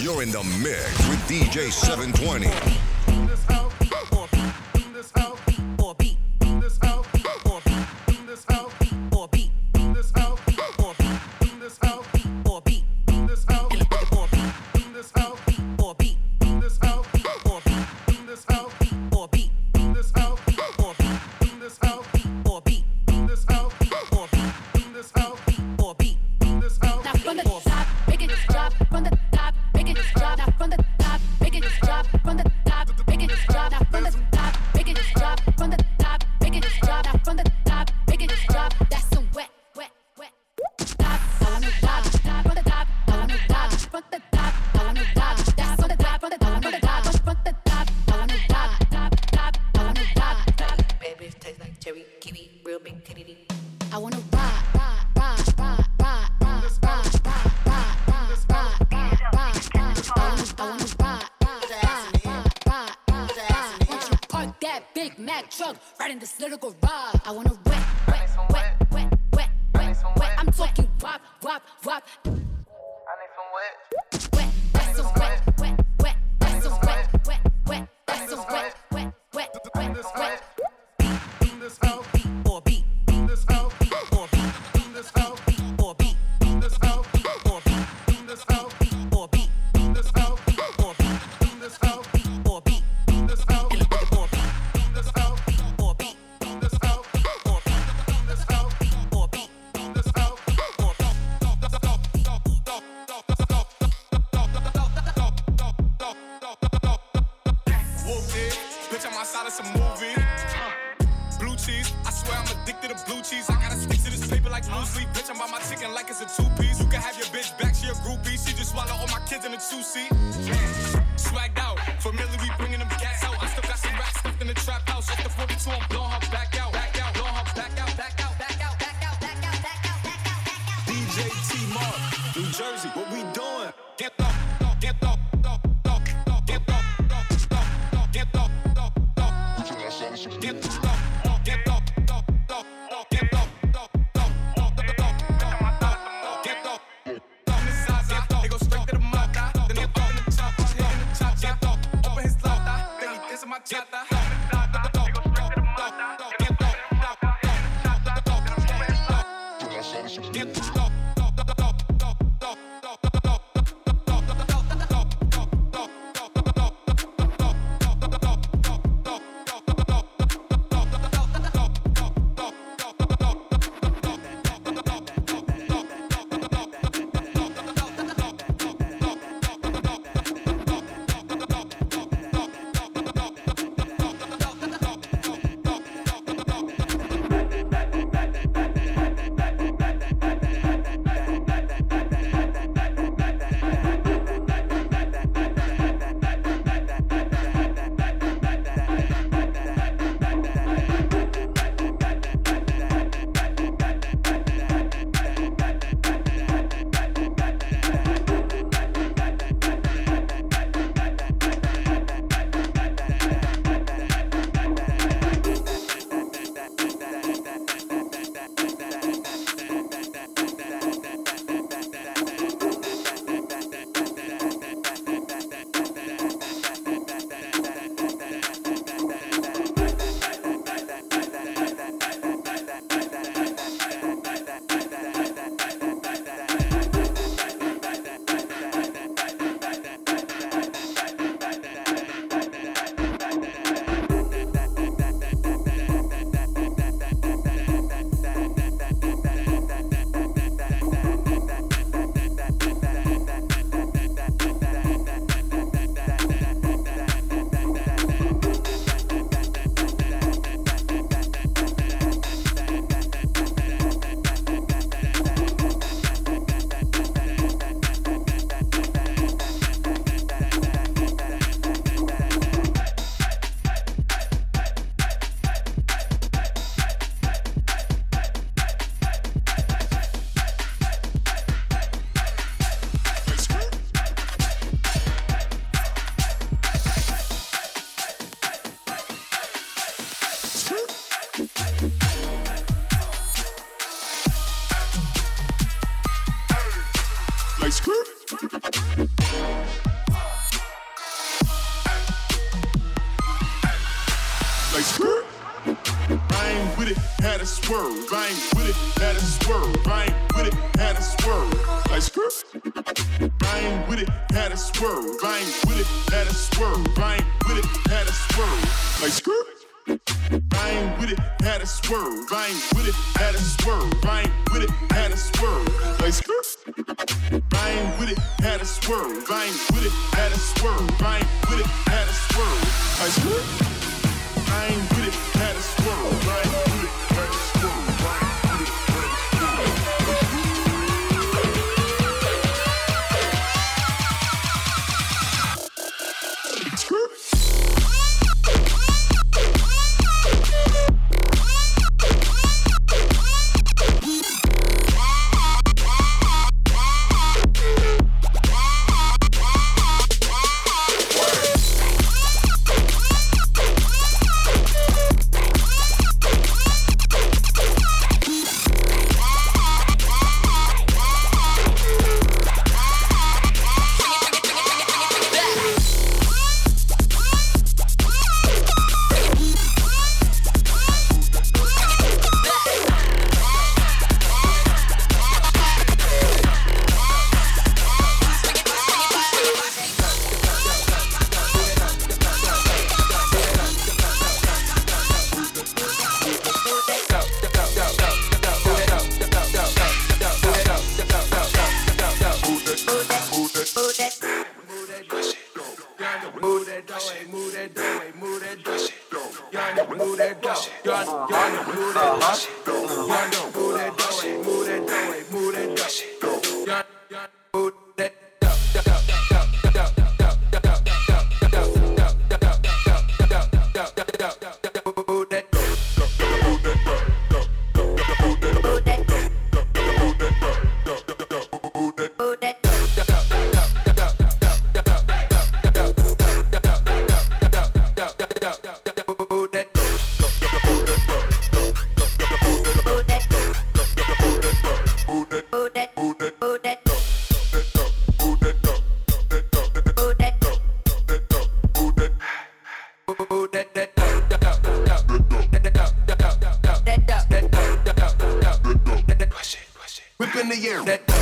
You're in the mix with DJ 720. Now from the top, it drop from the neck truck, riding this little garage. I wanna wet, wet, wet, wet, wet, wet, wet. I'm talking wop, wop, wop. sleeping like blue sleep. Bitch, I'm by my chicken like it's a two piece. You can have your bitch back, she a groupie. She just swallow all my kids in a two seat. Swagged out. Familiar, we bringing them cats out. I still got some racks stuffed in the trap house. Off the 42, I'm blowing her swerve. I ain't with it, had a swerve. I ain't with it, had a swerve. Like skirt. I ain't with it, had a swerve. I ain't with it, had a swerve. I ain't with it, had a swerve. Like skirt. I ain't with it, had a swerve. I ain't with it, had a swerve. I ain't with it, had a swerve. Like skirt. I ain't with it, had a swerve. I ain't with it, had a swerve. I ain't with it, had a swerve. Like skirt. I ain't with it, had a swerve. I ain't dead. Whip in the air.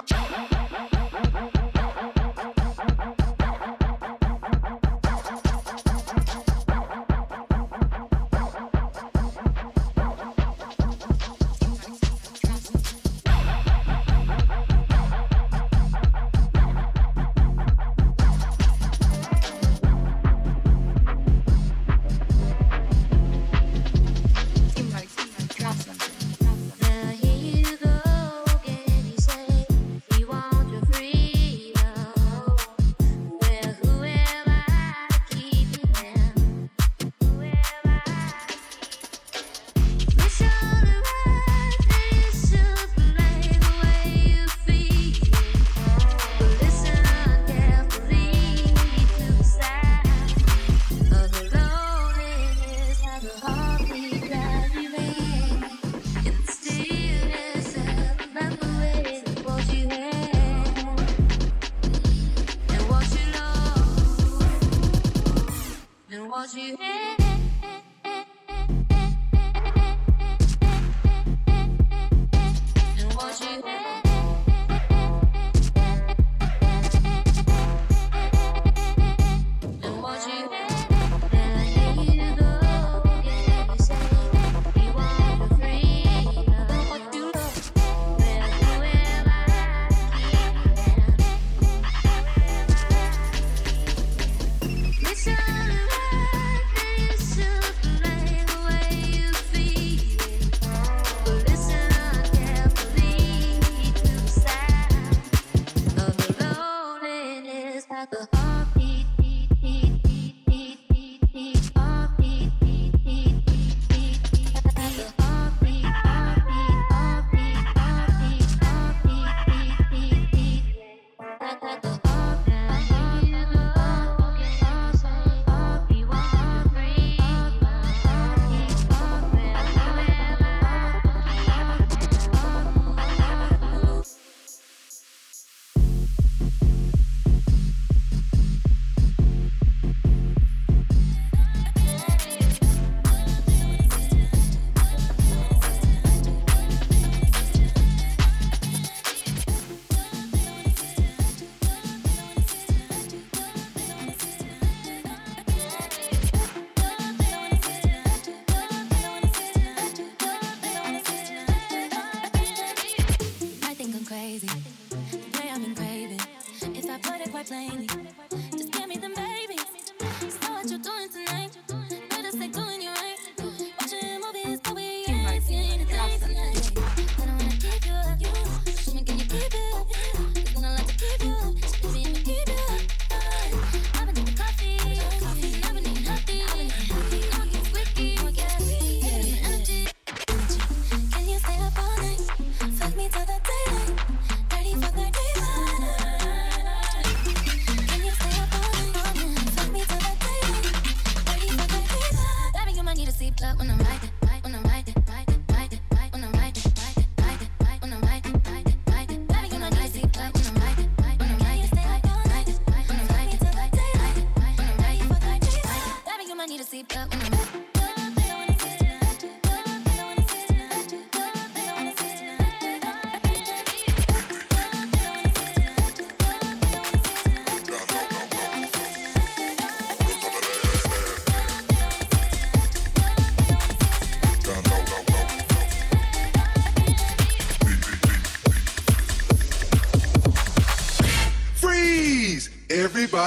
alley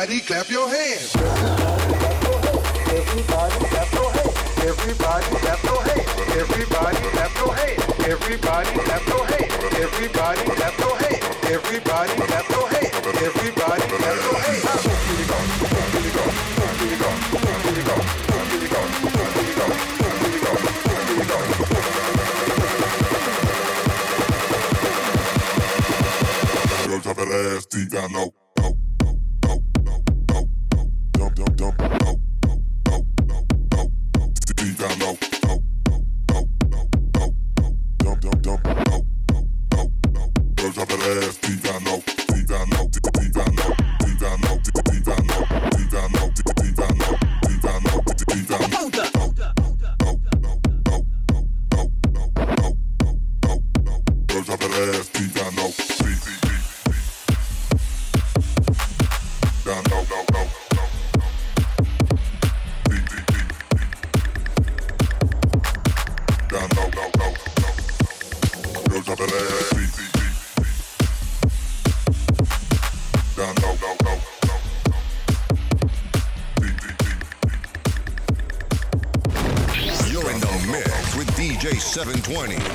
Everybody clap your hands. Everybody clap your hands. Everybody clap your hands. Everybody clap your hands. Everybody clap your hands. Everybody clap your hands. Everybody clap your hands. Everybody clap your hands. Here we go. Here we go. Here we go. Here we go. Here we go. Here we go. Here we go. Here we go. Your top of the ass deep down low. dump, dump, dump, dump. 20.